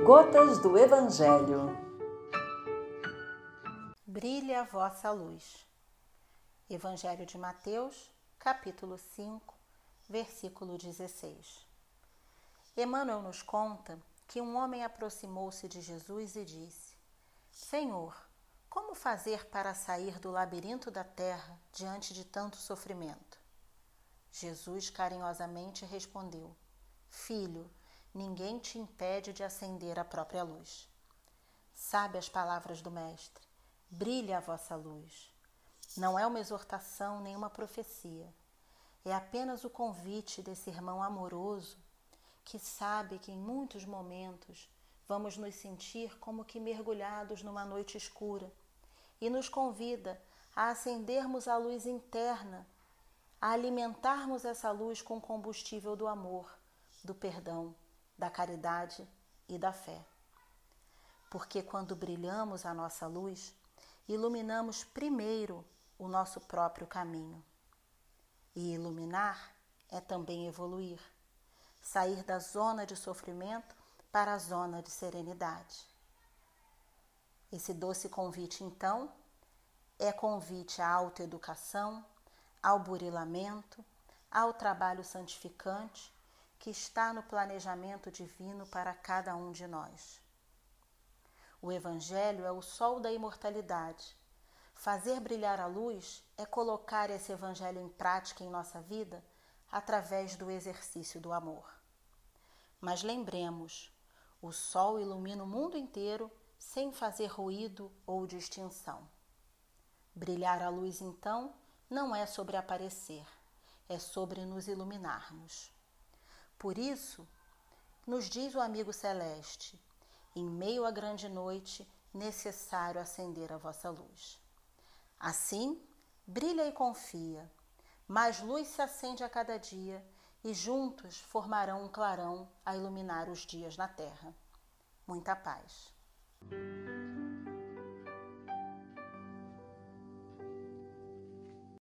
Gotas do Evangelho. Brilhe a vossa luz. Evangelho de Mateus, capítulo 5, versículo 16. Emmanuel nos conta que um homem aproximou-se de Jesus e disse: Senhor, como fazer para sair do labirinto da terra diante de tanto sofrimento? Jesus carinhosamente respondeu: Filho, ninguém te impede de acender a própria luz. Sabe as palavras do Mestre: brilhe a vossa luz. Não é uma exortação nem uma profecia. É apenas o convite desse irmão amoroso que sabe que em muitos momentos vamos nos sentir como que mergulhados numa noite escura e nos convida a acendermos a luz interna, a alimentarmos essa luz com o combustível do amor, do perdão, da caridade e da fé. Porque quando brilhamos a nossa luz, iluminamos primeiro o nosso próprio caminho. E iluminar é também evoluir, sair da zona de sofrimento para a zona de serenidade. Esse doce convite, então, é convite à autoeducação, ao burilamento, ao trabalho santificante que está no planejamento divino para cada um de nós. O Evangelho é o sol da imortalidade. Fazer brilhar a luz é colocar esse Evangelho em prática em nossa vida através do exercício do amor. Mas lembremos, o sol ilumina o mundo inteiro sem fazer ruído ou distinção. Brilhar a luz, então, não é sobre aparecer, é sobre nos iluminarmos. Por isso, nos diz o amigo celeste, em meio à grande noite, necessário acender a vossa luz. Assim, brilha e confia, mais luz se acende a cada dia e juntos formarão um clarão a iluminar os dias na terra. Muita paz.